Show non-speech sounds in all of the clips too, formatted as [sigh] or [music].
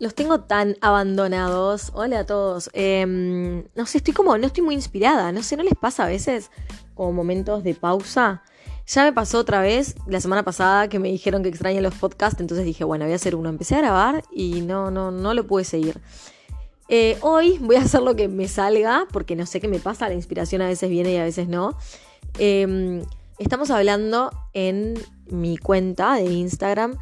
los tengo tan abandonados. Hola a todos. Em, no sé, estoy como, no estoy muy inspirada. No sé, ¿no les pasa a veces como momentos de pausa? Ya me pasó otra vez la semana pasada que me dijeron que extrañan los podcasts, entonces dije, bueno, voy a hacer uno. Empecé a grabar y no, no, no lo pude seguir. Eh, hoy voy a hacer lo que me salga, porque no sé qué me pasa, la inspiración a veces viene y a veces no. Em, estamos hablando en mi cuenta de Instagram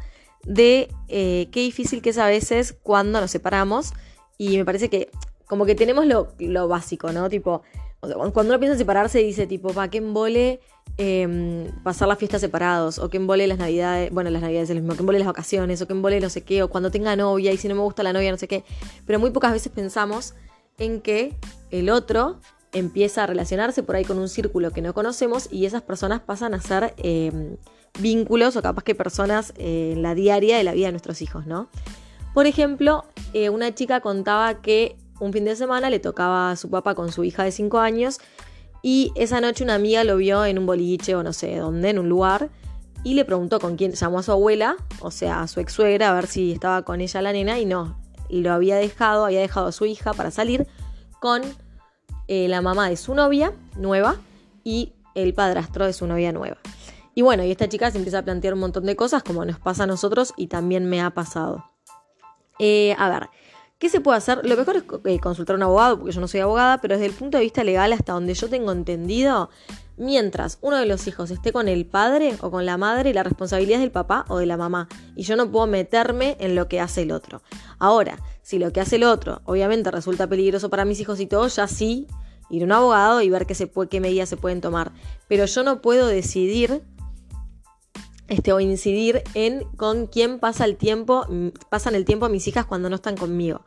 de eh, qué difícil que es a veces cuando nos separamos y me parece que como que tenemos lo, básico, ¿no? Tipo, cuando uno piensa en separarse dice tipo, ¿para qué embole eh, pasar las fiestas separados? O que embole las navidades, bueno, las navidades es lo mismo, que embole las vacaciones, o que embole no sé qué, o cuando tenga novia y si no me gusta la novia, no sé qué. Pero muy pocas veces pensamos en que el otro empieza a relacionarse por ahí con un círculo que no conocemos y esas personas pasan a ser em, vínculos o capaz que personas eh, en la diaria de la vida de nuestros hijos, ¿no? Por ejemplo, eh, una chica contaba que un fin de semana le tocaba a su papá con su hija de 5 años y esa noche una amiga lo vio en un boliche o no sé dónde, en un lugar, y le preguntó con quién, llamó a su abuela, o sea, a su ex suegra, a ver si estaba con ella la nena, y no, lo había dejado, había dejado a su hija para salir con eh, la mamá de su novia nueva y el padrastro de su novia nueva. Y bueno, y esta chica se empieza a plantear un montón de cosas como nos pasa a nosotros y también me ha pasado. Eh, a ver, ¿qué se puede hacer? Lo mejor es eh, consultar a un abogado, porque yo no soy abogada, pero desde el punto de vista legal, hasta donde yo tengo entendido, mientras uno de los hijos esté con el padre o con la madre, la responsabilidad es del papá o de la mamá. Y yo no puedo meterme en lo que hace el otro. Ahora, si lo que hace el otro obviamente resulta peligroso para mis hijos y todo, ya sí ir a un abogado y ver qué, qué medidas se pueden tomar. Pero yo no puedo decidir este, o incidir en con quién pasa el tiempo, pasan el tiempo mis hijas cuando no están conmigo.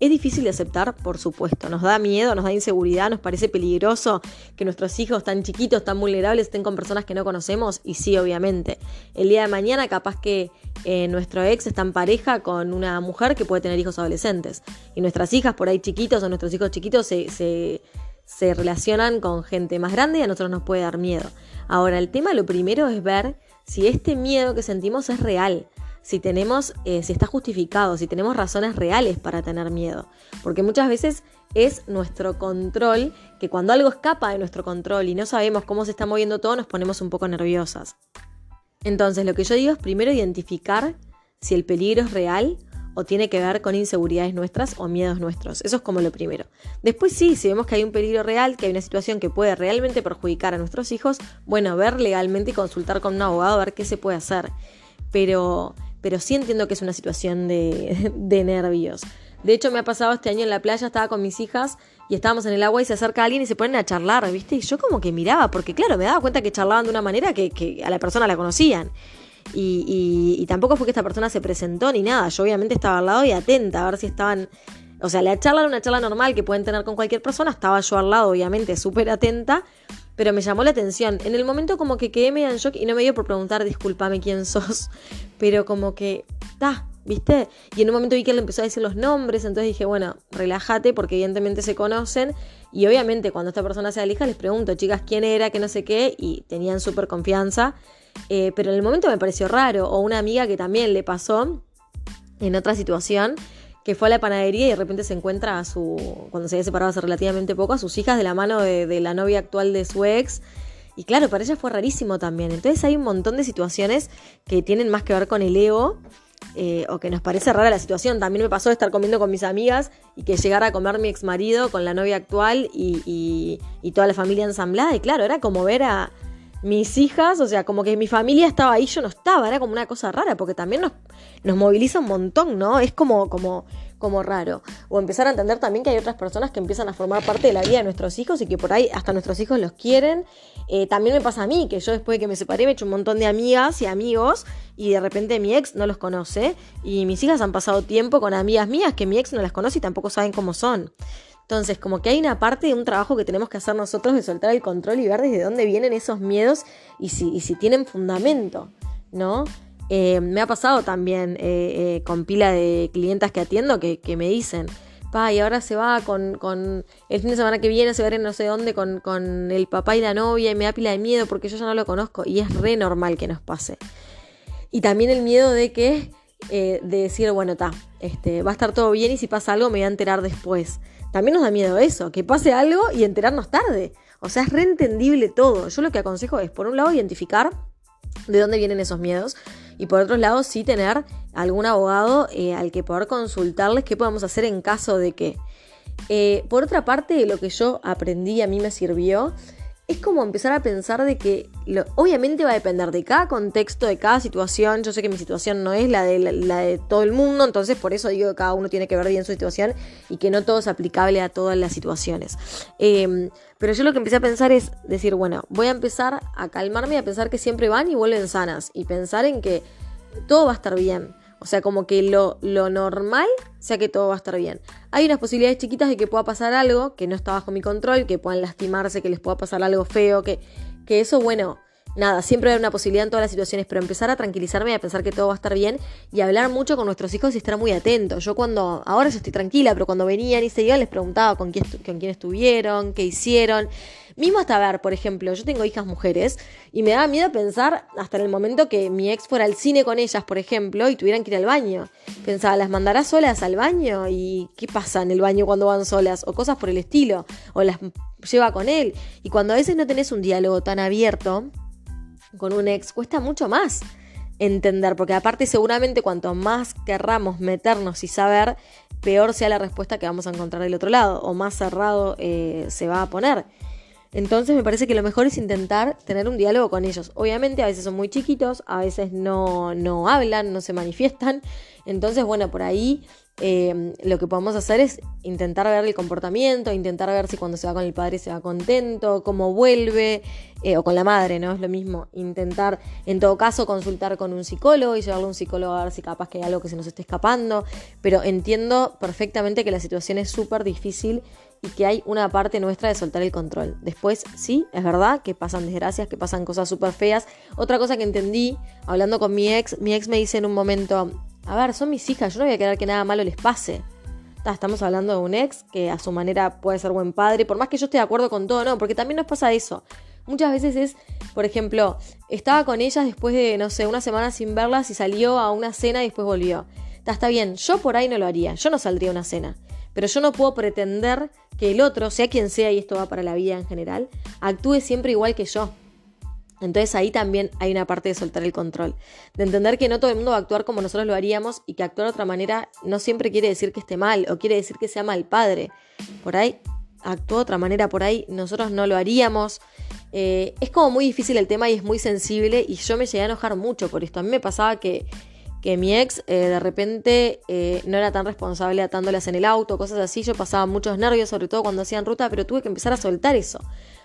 Es difícil de aceptar, por supuesto. Nos da miedo, nos da inseguridad, nos parece peligroso que nuestros hijos tan chiquitos, tan vulnerables, estén con personas que no conocemos. Y sí, obviamente. El día de mañana, capaz que eh, nuestro ex está en pareja con una mujer que puede tener hijos adolescentes. Y nuestras hijas, por ahí chiquitos o nuestros hijos chiquitos, se, se, se relacionan con gente más grande y a nosotros nos puede dar miedo. Ahora, el tema lo primero es ver si este miedo que sentimos es real, si tenemos, eh, si está justificado, si tenemos razones reales para tener miedo. Porque muchas veces es nuestro control, que cuando algo escapa de nuestro control y no sabemos cómo se está moviendo todo, nos ponemos un poco nerviosas. Entonces, lo que yo digo es primero identificar si el peligro es real o tiene que ver con inseguridades nuestras o miedos nuestros. Eso es como lo primero. Después sí, si vemos que hay un peligro real, que hay una situación que puede realmente perjudicar a nuestros hijos, bueno, ver legalmente y consultar con un abogado ver qué se puede hacer. Pero, pero sí entiendo que es una situación de, [laughs] de nervios. De hecho, me ha pasado este año en la playa, estaba con mis hijas y estábamos en el agua y se acerca alguien y se ponen a charlar, ¿viste? Y yo como que miraba, porque claro, me daba cuenta que charlaban de una manera que, que a la persona la conocían. Y, tampoco fue que esta persona se presentó ni nada. Yo obviamente estaba al lado y atenta a ver si estaban... O sea, la charla era una charla normal que pueden tener con cualquier persona. Estaba yo al lado, obviamente, súper atenta. Pero me llamó la atención. En el momento como que quedé medio en shock y no me dio por preguntar, discúlpame quién [laughs] sos. Pero como que, ta, ¿viste? Y en un momento vi que él empezó a decir los nombres, entonces dije, bueno, relájate porque evidentemente se conocen. Y obviamente cuando esta persona se alija les pregunto, chicas, quién era, qué no sé qué, y tenían súper confianza. Eh, pero en el momento me pareció raro. O una amiga que también le pasó en otra situación, que fue a la panadería y de repente se encuentra a su, cuando se había separado hace relativamente poco, a sus hijas de la mano de, la novia actual de su ex. Y claro, para ella fue rarísimo también. Entonces hay un montón de situaciones que tienen más que ver con el ego. Eh, o que nos parece rara la situación. También me pasó de estar comiendo con mis amigas y que llegara a comer mi ex marido con la novia actual y toda la familia ensamblada. Y claro, era como ver a, mis hijas, o sea, como que mi familia estaba ahí, yo no estaba, era como una cosa rara, porque también nos, nos moviliza un montón, ¿no? Es como, como, como raro. O empezar a entender también que hay otras personas que empiezan a formar parte de la vida de nuestros hijos y que por ahí hasta nuestros hijos los quieren. Eh, también me pasa a mí, que yo después de que me separé me he hecho un montón de amigas y amigos y de repente mi ex no los conoce y mis hijas han pasado tiempo con amigas mías que mi ex no las conoce y tampoco saben cómo son. Entonces, como que hay una parte de un trabajo que tenemos que hacer nosotros de soltar el control y ver desde dónde vienen esos miedos y si, si tienen fundamento, ¿no? Eh, me ha pasado también eh, eh, con pila de clientas que atiendo que, me dicen, pa, y ahora se va con, el fin de semana que viene, se va a ir no sé dónde con, con el papá y la novia y me da pila de miedo porque yo ya no lo conozco y es re normal que nos pase. Y también el miedo de que de decir, bueno, está, este, va a estar todo bien y si pasa algo me voy a enterar después. También nos da miedo eso, que pase algo y enterarnos tarde. O sea, es reentendible todo. Yo lo que aconsejo es, por un lado, identificar de dónde vienen esos miedos y por otro lado, sí tener algún abogado eh, al que poder consultarles qué podemos hacer en caso de que. Eh, por otra parte, lo que yo aprendí a mí me sirvió es como empezar a pensar de que obviamente va a depender de cada contexto, de cada situación. Yo sé que mi situación no es la de, la, de todo el mundo, entonces por eso digo que cada uno tiene que ver bien su situación y que no todo es aplicable a todas las situaciones. Em, pero yo lo que empecé a pensar es decir, bueno, voy a empezar a calmarme y a pensar que siempre van y vuelven sanas y pensar en que todo va a estar bien. O sea, como que lo, lo, normal sea que todo va a estar bien. Hay unas posibilidades chiquitas de que pueda pasar algo que no está bajo mi control, que puedan lastimarse, que les pueda pasar algo feo, que, que eso, bueno, nada, siempre hay una posibilidad en todas las situaciones, pero empezar a tranquilizarme y a pensar que todo va a estar bien y hablar mucho con nuestros hijos y estar muy atentos. Yo cuando, ahora yo estoy tranquila, pero cuando venían y se iban les preguntaba con quién, con quién estuvieron, qué hicieron. Mismo hasta ver, por ejemplo, yo tengo hijas mujeres y me daba miedo pensar hasta en el momento que mi ex fuera al cine con ellas, por ejemplo, y tuvieran que ir al baño. Pensaba, ¿las mandará solas al baño? ¿Y qué pasa en el baño cuando van solas? O cosas por el estilo. O las lleva con él. Y cuando a veces no tenés un diálogo tan abierto con un ex, cuesta mucho más entender, porque aparte seguramente cuanto más querramos meternos y saber, peor sea la respuesta que vamos a encontrar del otro lado, o más cerrado eh, se va a poner. Entonces me parece que lo mejor es intentar tener un diálogo con ellos. Obviamente a veces son muy chiquitos, a veces no, no hablan, no se manifiestan. Entonces, bueno, por ahí eh, lo que podemos hacer es intentar ver el comportamiento, intentar ver si cuando se va con el padre se va contento, cómo vuelve, eh, o con la madre, ¿no? Es lo mismo. Intentar, en todo caso, consultar con un psicólogo y llevarle a un psicólogo a ver si capaz que hay algo que se nos esté escapando. Pero entiendo perfectamente que la situación es súper difícil y que hay una parte nuestra de soltar el control. Después, sí, es verdad que pasan desgracias, que pasan cosas súper feas. Otra cosa que entendí, hablando con mi ex, mi ex me dice en un momento, a ver, son mis hijas, yo no voy a querer que nada malo les pase. Estamos hablando de un ex que a su manera puede ser buen padre, por más que yo esté de acuerdo con todo, no, porque también nos pasa eso. Muchas veces es, por ejemplo, estaba con ellas después de, no sé, una semana sin verlas y salió a una cena y después volvió. Está bien, yo por ahí no lo haría, yo no saldría a una cena. Pero yo no puedo pretender que el otro, sea quien sea, y esto va para la vida en general, actúe siempre igual que yo. Entonces ahí también hay una parte de soltar el control, de entender que no todo el mundo va a actuar como nosotros lo haríamos y que actuar de otra manera no siempre quiere decir que esté mal o quiere decir que sea mal padre. Por ahí actuó de otra manera, por ahí nosotros no lo haríamos. Eh, es como muy difícil el tema y es muy sensible y yo me llegué a enojar mucho por esto. A mí me pasaba que que mi ex eh, de repente eh, no era tan responsable atándolas en el auto, cosas así. Yo pasaba muchos nervios, sobre todo cuando hacían ruta, pero tuve que empezar a soltar eso.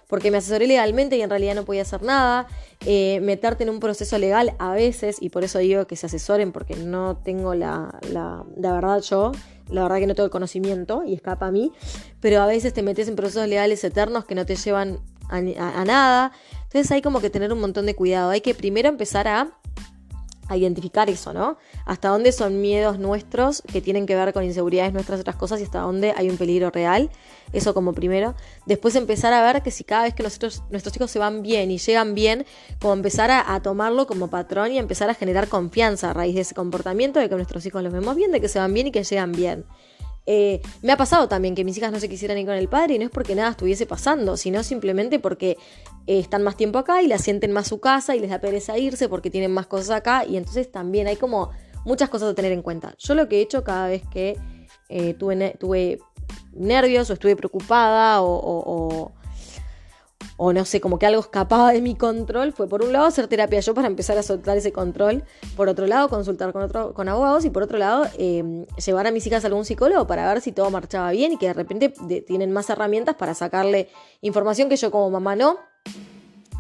Porque me asesoré legalmente y en realidad no podía hacer nada. Eh, meterte en un proceso legal a veces, y por eso digo que se asesoren, porque no tengo la, la, la verdad yo, la verdad que no tengo el conocimiento y escapa a mí. Pero a veces te metes en procesos legales eternos que no te llevan a nada. Entonces hay como que tener un montón de cuidado. Hay que primero empezar a a identificar eso, ¿no? Hasta dónde son miedos nuestros que tienen que ver con inseguridades nuestras otras cosas y hasta dónde hay un peligro real. Eso como primero. Después empezar a ver que si cada vez que nosotros, nuestros hijos se van bien y llegan bien, como empezar a, tomarlo como patrón y empezar a generar confianza a raíz de ese comportamiento, de que nuestros hijos los vemos bien, de que se van bien y que llegan bien. Eh, me ha pasado también que mis hijas no se quisieran ir con el padre y no es porque nada estuviese pasando, sino simplemente porque eh, están más tiempo acá y la sienten más su casa y les da pereza irse porque tienen más cosas acá y entonces también hay como muchas cosas a tener en cuenta. Yo lo que he hecho cada vez que eh, tuve, nervios o estuve preocupada o no sé, como que algo escapaba de mi control, fue por un lado hacer terapia yo para empezar a soltar ese control, por otro lado consultar con, otro, con abogados y por otro lado em, llevar a mis hijas a algún psicólogo para ver si todo marchaba bien y que de repente tienen más herramientas para sacarle información que yo como mamá no.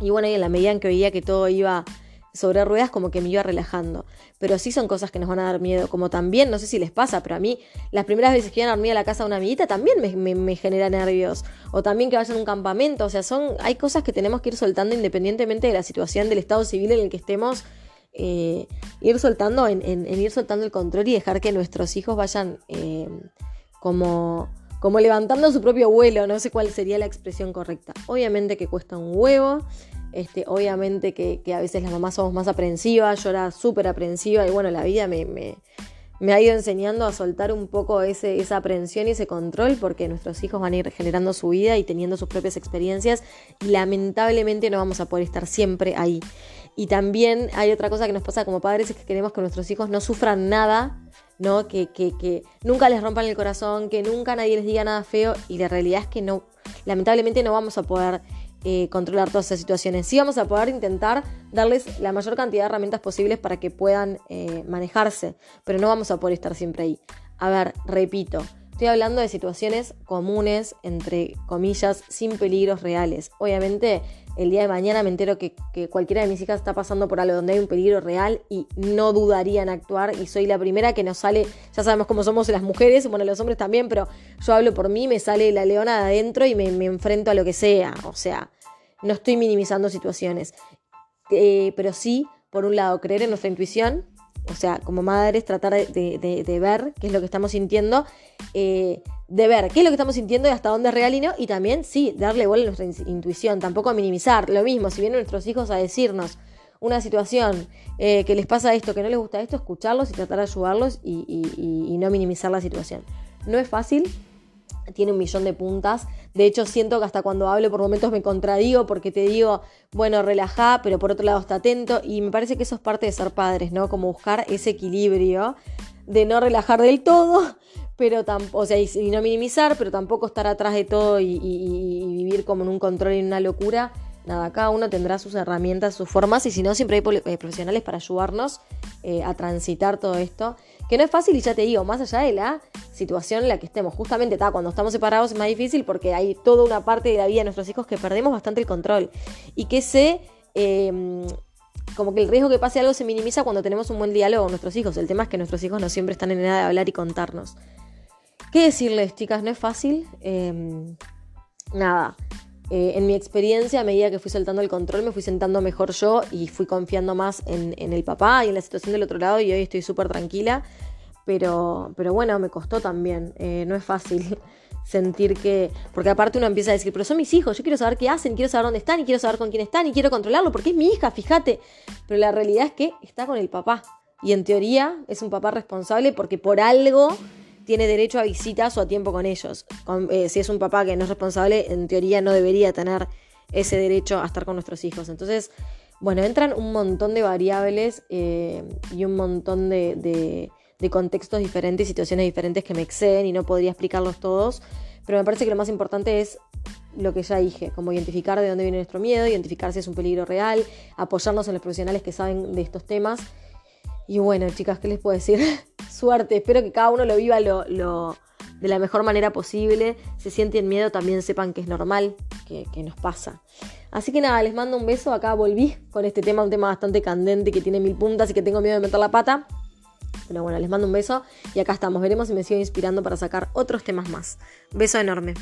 Y bueno, y en la medida en que veía que todo iba sobre ruedas como que me iba relajando. Pero sí son cosas que nos van a dar miedo, como también, no sé si les pasa, pero a mí las primeras veces que iban a dormir a la casa de una amiguita también me, genera nervios. O también que vayan a un campamento, o sea, son, hay cosas que tenemos que ir soltando independientemente de la situación del estado civil en el que estemos. Eh, ir soltando, en, ir soltando el control y dejar que nuestros hijos vayan eh, como, como levantando su propio vuelo, no sé cuál sería la expresión correcta. Obviamente que cuesta un huevo, Este, obviamente que, a veces las mamás somos más aprensivas, yo era súper aprensiva y bueno, la vida me, ha ido enseñando a soltar un poco esa aprensión y ese control porque nuestros hijos van a ir generando su vida y teniendo sus propias experiencias y lamentablemente no vamos a poder estar siempre ahí. Y también hay otra cosa que nos pasa como padres es que queremos que nuestros hijos no sufran nada ¿no? Que, nunca les rompan el corazón, que nunca nadie les diga nada feo y la realidad es que no, lamentablemente no vamos a poder eh, controlar todas esas situaciones. Sí vamos a poder intentar darles la mayor cantidad de herramientas posibles para que puedan eh, manejarse, pero no vamos a poder estar siempre ahí. A ver, repito, estoy hablando de situaciones comunes, entre comillas, sin peligros reales. Obviamente el día de mañana me entero que, cualquiera de mis hijas está pasando por algo donde hay un peligro real y no dudaría en actuar y soy la primera que nos sale, ya sabemos cómo somos las mujeres, bueno, los hombres también, pero yo hablo por mí, me sale la leona de adentro y me, enfrento a lo que sea, o sea, no estoy minimizando situaciones, eh, pero sí, por un lado, creer en nuestra intuición, o sea, como madres, tratar de, ver qué es lo que estamos sintiendo, eh, de ver qué es lo que estamos sintiendo y hasta dónde es real y no, y también, sí, darle bola a nuestra intuición, tampoco minimizar. Lo mismo, si vienen nuestros hijos a decirnos una situación eh, que les pasa esto, que no les gusta esto, escucharlos y tratar de ayudarlos y no minimizar la situación. No es fácil, tiene un millón de puntas. De hecho, siento que hasta cuando hablo por momentos me contradigo porque te digo, bueno, relajá, pero por otro lado está atento. Y me parece que eso es parte de ser padres, ¿no? Como buscar ese equilibrio de no relajar del todo, [laughs] pero tampoco, o sea, y, no minimizar, pero tampoco estar atrás de todo y, vivir como en un control y en una locura. Nada, cada uno tendrá sus herramientas, sus formas, y si no, siempre hay eh, profesionales para ayudarnos eh, a transitar todo esto. Que no es fácil, y ya te digo, más allá de la situación en la que estemos. Justamente está, cuando estamos separados es más difícil porque hay toda una parte de la vida de nuestros hijos que perdemos bastante el control. Y que se. Em, como que el riesgo que pase algo se minimiza cuando tenemos un buen diálogo con nuestros hijos. El tema es que nuestros hijos no siempre están en edad de hablar y contarnos. ¿Qué decirles, chicas? No es fácil. Em, nada. Eh, en mi experiencia, a medida que fui soltando el control, me fui sentando mejor yo y fui confiando más en, en el papá y en la situación del otro lado y hoy estoy súper tranquila. Pero, pero bueno, me costó también. Eh, no es fácil [laughs] sentir que. Porque aparte uno empieza a decir, pero son mis hijos, yo quiero saber qué hacen, quiero saber dónde están y quiero saber con quién están y quiero controlarlo, porque es mi hija, fíjate. Pero la realidad es que está con el papá. Y en teoría es un papá responsable porque por algo tiene derecho a visitas o a tiempo con ellos. Eh, si es un papá que no es responsable, en teoría no debería tener ese derecho a estar con nuestros hijos. Entonces, bueno, entran un montón de variables eh, y un montón de de contextos diferentes, situaciones diferentes que me exceden y no podría explicarlos todos, pero me parece que lo más importante es lo que ya dije, como identificar de dónde viene nuestro miedo, identificar si es un peligro real, apoyarnos en los profesionales que saben de estos temas. Y bueno, chicas, ¿qué les puedo decir? [laughs] Suerte, espero que cada uno lo viva lo, de la mejor manera posible. Si sienten miedo, también sepan que es normal, que, que, nos pasa. Así que nada, les mando un beso. Acá volví con este tema, un tema bastante candente que tiene mil puntas y que tengo miedo de meter la pata. Pero bueno, les mando un beso y acá estamos. Veremos si me sigo inspirando para sacar otros temas más. Beso enorme.